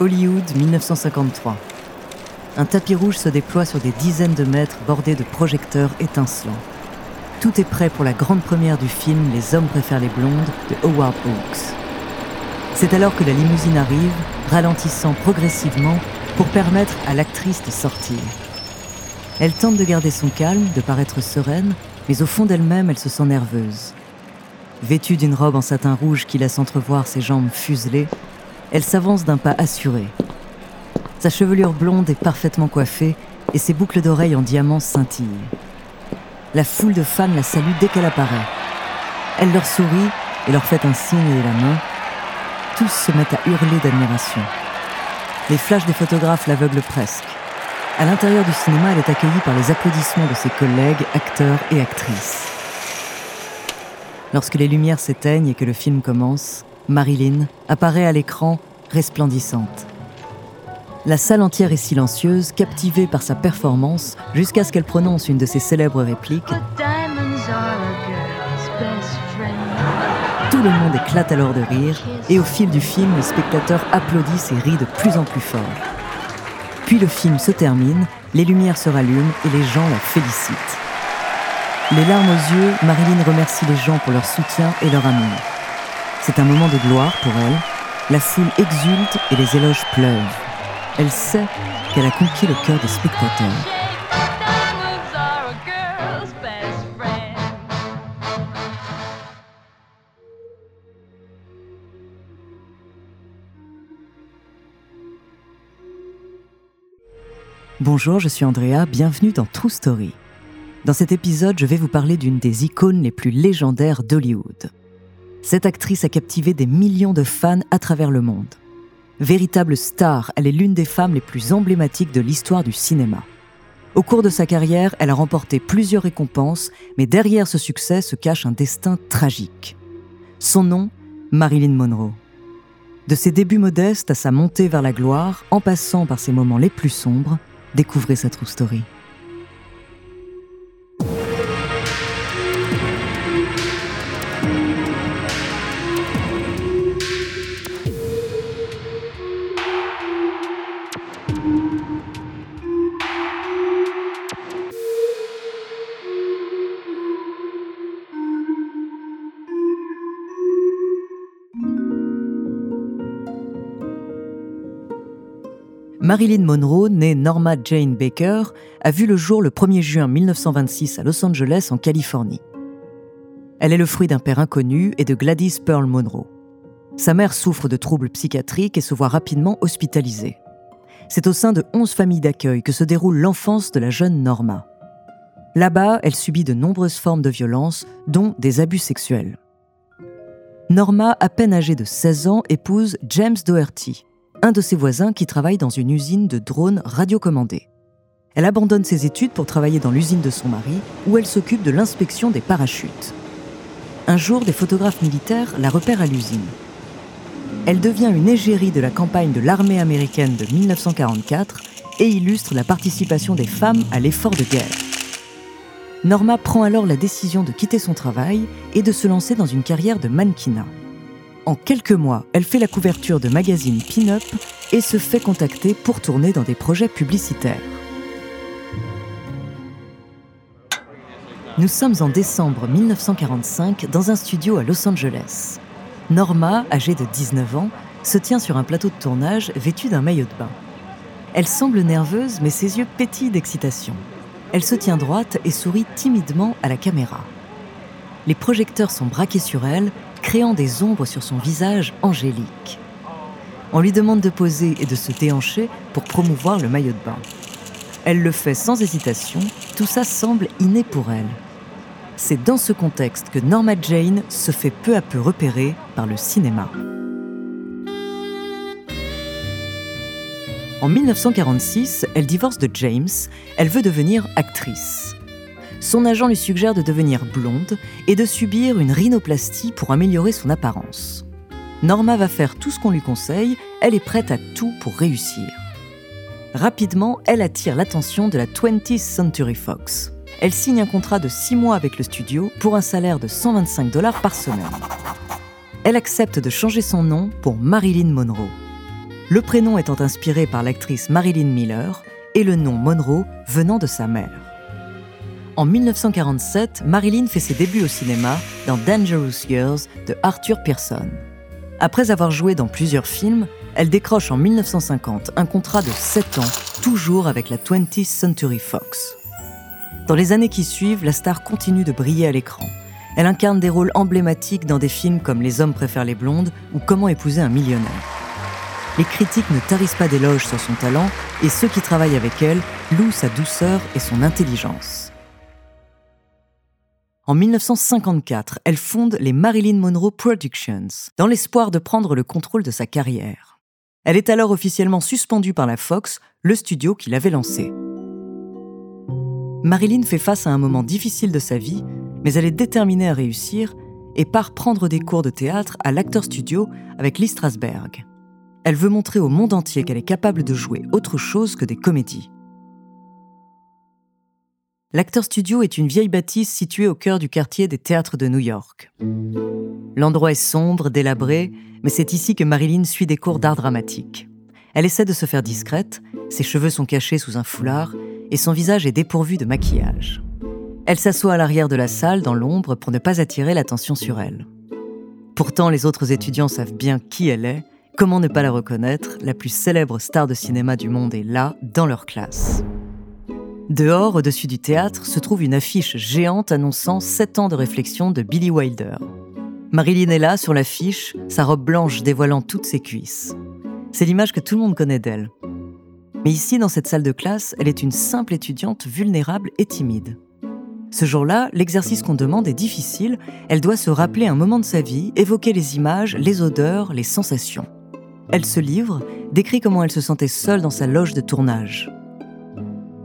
Hollywood 1953. Un tapis rouge se déploie sur des dizaines de mètres bordés de projecteurs étincelants. Tout est prêt pour la grande première du film Les hommes préfèrent les blondes de Howard Hawks. C'est alors que la limousine arrive, ralentissant progressivement pour permettre à l'actrice de sortir. Elle tente de garder son calme, de paraître sereine, mais au fond d'elle-même, elle se sent nerveuse. Vêtue d'une robe en satin rouge qui laisse entrevoir ses jambes fuselées, elle s'avance d'un pas assuré. Sa chevelure blonde est parfaitement coiffée et ses boucles d'oreilles en diamant scintillent. La foule de fans la salue dès qu'elle apparaît. Elle leur sourit et leur fait un signe de la main. Tous se mettent à hurler d'admiration. Les flashs des photographes l'aveuglent presque. À l'intérieur du cinéma, elle est accueillie par les applaudissements de ses collègues, acteurs et actrices. Lorsque les lumières s'éteignent et que le film commence, Marilyn apparaît à l'écran resplendissante. La salle entière est silencieuse, captivée par sa performance, jusqu'à ce qu'elle prononce une de ses célèbres répliques. Tout le monde éclate alors de rire, et au fil du film, les spectateurs applaudissent et rient de plus en plus fort. Puis le film se termine, les lumières se rallument et les gens la félicitent. Les larmes aux yeux, Marilyn remercie les gens pour leur soutien et leur amour. C'est un moment de gloire pour elle. La foule exulte et les éloges pleuvent. Elle sait qu'elle a conquis le cœur des spectateurs. Bonjour, je suis Andrea, bienvenue dans True Story. Dans cet épisode, je vais vous parler d'une des icônes les plus légendaires d'Hollywood. Cette actrice a captivé des millions de fans à travers le monde. Véritable star, elle est l'une des femmes les plus emblématiques de l'histoire du cinéma. Au cours de sa carrière, elle a remporté plusieurs récompenses, mais derrière ce succès se cache un destin tragique. Son nom, Marilyn Monroe. De ses débuts modestes à sa montée vers la gloire, en passant par ses moments les plus sombres, découvrez sa true story. Marilyn Monroe, née Norma Jane Baker, a vu le jour le 1er juin 1926 à Los Angeles, en Californie. Elle est le fruit d'un père inconnu et de Gladys Pearl Monroe. Sa mère souffre de troubles psychiatriques et se voit rapidement hospitalisée. C'est au sein de 11 familles d'accueil que se déroule l'enfance de la jeune Norma. Là-bas, elle subit de nombreuses formes de violence, dont des abus sexuels. Norma, à peine âgée de 16 ans, épouse James Doherty, un de ses voisins qui travaille dans une usine de drones radiocommandés. Elle abandonne ses études pour travailler dans l'usine de son mari, où elle s'occupe de l'inspection des parachutes. Un jour, des photographes militaires la repèrent à l'usine. Elle devient une égérie de la campagne de l'armée américaine de 1944 et illustre la participation des femmes à l'effort de guerre. Norma prend alors la décision de quitter son travail et de se lancer dans une carrière de mannequinat. En quelques mois, elle fait la couverture de magazines pin-up et se fait contacter pour tourner dans des projets publicitaires. Nous sommes en décembre 1945 dans un studio à Los Angeles. Norma, âgée de 19 ans, se tient sur un plateau de tournage vêtue d'un maillot de bain. Elle semble nerveuse, mais ses yeux pétillent d'excitation. Elle se tient droite et sourit timidement à la caméra. Les projecteurs sont braqués sur elle, créant des ombres sur son visage angélique. On lui demande de poser et de se déhancher pour promouvoir le maillot de bain. Elle le fait sans hésitation, tout ça semble inné pour elle. C'est dans ce contexte que Norma Jane se fait peu à peu repérer par le cinéma. En 1946, elle divorce de James, elle veut devenir actrice. Son agent lui suggère de devenir blonde et de subir une rhinoplastie pour améliorer son apparence. Norma va faire tout ce qu'on lui conseille, elle est prête à tout pour réussir. Rapidement, elle attire l'attention de la 20th Century Fox. Elle signe un contrat de 6 mois avec le studio pour un salaire de 125 dollars par semaine. Elle accepte de changer son nom pour Marilyn Monroe le prénom étant inspiré par l'actrice Marilyn Miller et le nom Monroe venant de sa mère. En 1947, Marilyn fait ses débuts au cinéma dans Dangerous Years de Arthur Pearson. Après avoir joué dans plusieurs films, elle décroche en 1950 un contrat de 7 ans, toujours avec la 20th Century Fox. Dans les années qui suivent, la star continue de briller à l'écran. Elle incarne des rôles emblématiques dans des films comme Les hommes préfèrent les blondes ou Comment épouser un millionnaire les critiques ne tarissent pas d'éloges sur son talent et ceux qui travaillent avec elle louent sa douceur et son intelligence. En 1954, elle fonde les Marilyn Monroe Productions dans l'espoir de prendre le contrôle de sa carrière. Elle est alors officiellement suspendue par la Fox, le studio qui l'avait lancée. Marilyn fait face à un moment difficile de sa vie, mais elle est déterminée à réussir et part prendre des cours de théâtre à l'Actor Studio avec Lee Strasberg. Elle veut montrer au monde entier qu'elle est capable de jouer autre chose que des comédies. L'Acteur Studio est une vieille bâtisse située au cœur du quartier des théâtres de New York. L'endroit est sombre, délabré, mais c'est ici que Marilyn suit des cours d'art dramatique. Elle essaie de se faire discrète, ses cheveux sont cachés sous un foulard et son visage est dépourvu de maquillage. Elle s'assoit à l'arrière de la salle dans l'ombre pour ne pas attirer l'attention sur elle. Pourtant, les autres étudiants savent bien qui elle est Comment ne pas la reconnaître La plus célèbre star de cinéma du monde est là, dans leur classe. Dehors, au-dessus du théâtre, se trouve une affiche géante annonçant 7 ans de réflexion de Billy Wilder. Marilyn est là, sur l'affiche, sa robe blanche dévoilant toutes ses cuisses. C'est l'image que tout le monde connaît d'elle. Mais ici, dans cette salle de classe, elle est une simple étudiante vulnérable et timide. Ce jour-là, l'exercice qu'on demande est difficile, elle doit se rappeler un moment de sa vie, évoquer les images, les odeurs, les sensations. Elle se livre, décrit comment elle se sentait seule dans sa loge de tournage.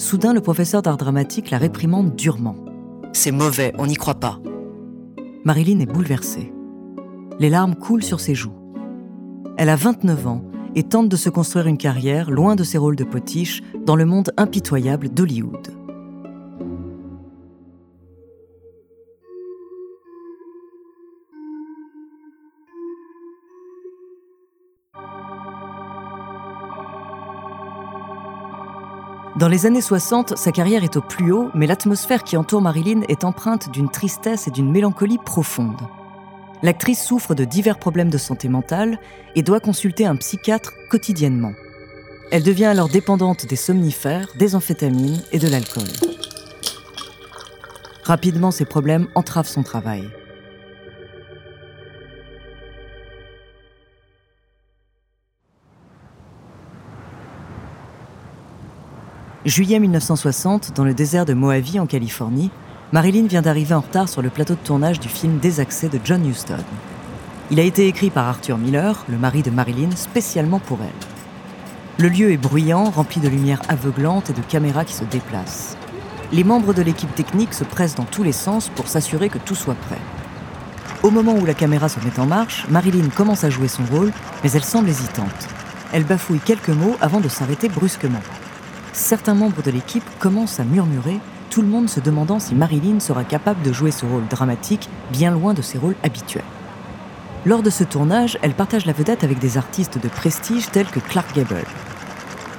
Soudain, le professeur d'art dramatique la réprimande durement. C'est mauvais, on n'y croit pas. Marilyn est bouleversée. Les larmes coulent sur ses joues. Elle a 29 ans et tente de se construire une carrière loin de ses rôles de potiche dans le monde impitoyable d'Hollywood. Dans les années 60, sa carrière est au plus haut, mais l'atmosphère qui entoure Marilyn est empreinte d'une tristesse et d'une mélancolie profonde. L'actrice souffre de divers problèmes de santé mentale et doit consulter un psychiatre quotidiennement. Elle devient alors dépendante des somnifères, des amphétamines et de l'alcool. Rapidement, ces problèmes entravent son travail. Juillet 1960, dans le désert de Mojave en Californie, Marilyn vient d'arriver en retard sur le plateau de tournage du film Désaccès de John Huston. Il a été écrit par Arthur Miller, le mari de Marilyn, spécialement pour elle. Le lieu est bruyant, rempli de lumière aveuglante et de caméras qui se déplacent. Les membres de l'équipe technique se pressent dans tous les sens pour s'assurer que tout soit prêt. Au moment où la caméra se met en marche, Marilyn commence à jouer son rôle, mais elle semble hésitante. Elle bafouille quelques mots avant de s'arrêter brusquement certains membres de l'équipe commencent à murmurer, tout le monde se demandant si Marilyn sera capable de jouer ce rôle dramatique bien loin de ses rôles habituels. Lors de ce tournage, elle partage la vedette avec des artistes de prestige tels que Clark Gable.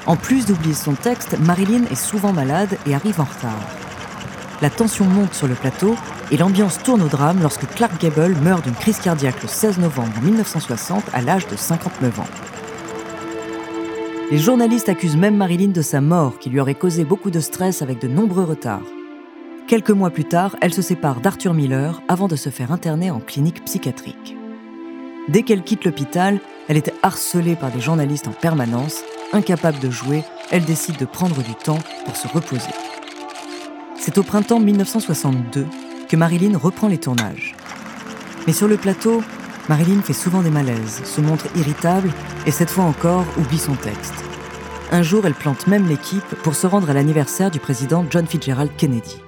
En plus d'oublier son texte, Marilyn est souvent malade et arrive en retard. la tension monte sur le plateau et l'ambiance tourne au drame lorsque Clark Gable meurt d'une crise cardiaque le 16 novembre 1960 à l'âge de 59 ans. Les journalistes accusent même Marilyn de sa mort qui lui aurait causé beaucoup de stress avec de nombreux retards. Quelques mois plus tard, elle se sépare d'Arthur Miller avant de se faire interner en clinique psychiatrique. Dès qu'elle quitte l'hôpital, elle était harcelée par des journalistes en permanence. Incapable de jouer, elle décide de prendre du temps pour se reposer. C'est au printemps 1962 que Marilyn reprend les tournages. Mais sur le plateau, Marilyn fait souvent des malaises, se montre irritable et cette fois encore oublie son texte. Un jour, elle plante même l'équipe pour se rendre à l'anniversaire du président John Fitzgerald Kennedy.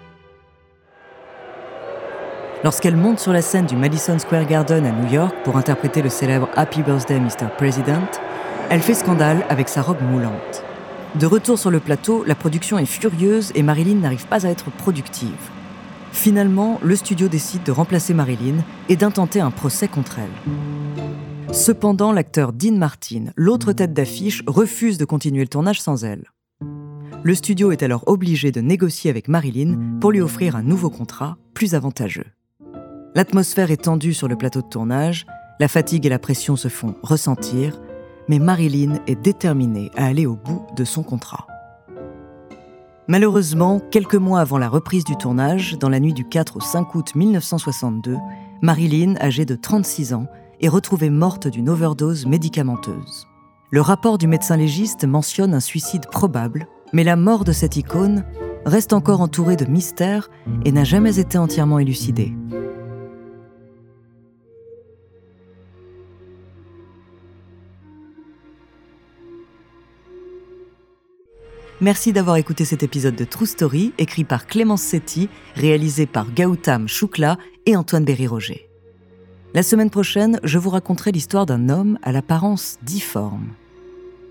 Lorsqu'elle monte sur la scène du Madison Square Garden à New York pour interpréter le célèbre Happy Birthday Mr. President, elle fait scandale avec sa robe moulante. De retour sur le plateau, la production est furieuse et Marilyn n'arrive pas à être productive. Finalement, le studio décide de remplacer Marilyn et d'intenter un procès contre elle. Cependant, l'acteur Dean Martin, l'autre tête d'affiche, refuse de continuer le tournage sans elle. Le studio est alors obligé de négocier avec Marilyn pour lui offrir un nouveau contrat plus avantageux. L'atmosphère est tendue sur le plateau de tournage, la fatigue et la pression se font ressentir, mais Marilyn est déterminée à aller au bout de son contrat. Malheureusement, quelques mois avant la reprise du tournage, dans la nuit du 4 au 5 août 1962, Marilyn, âgée de 36 ans, est retrouvée morte d'une overdose médicamenteuse. Le rapport du médecin légiste mentionne un suicide probable, mais la mort de cette icône reste encore entourée de mystères et n'a jamais été entièrement élucidée. Merci d'avoir écouté cet épisode de True Story, écrit par Clémence Setti, réalisé par Gautam Choukla et Antoine Berry-Roger. La semaine prochaine, je vous raconterai l'histoire d'un homme à l'apparence difforme.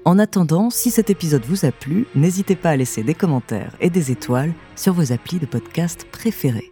En attendant, si cet épisode vous a plu, n'hésitez pas à laisser des commentaires et des étoiles sur vos applis de podcast préférés.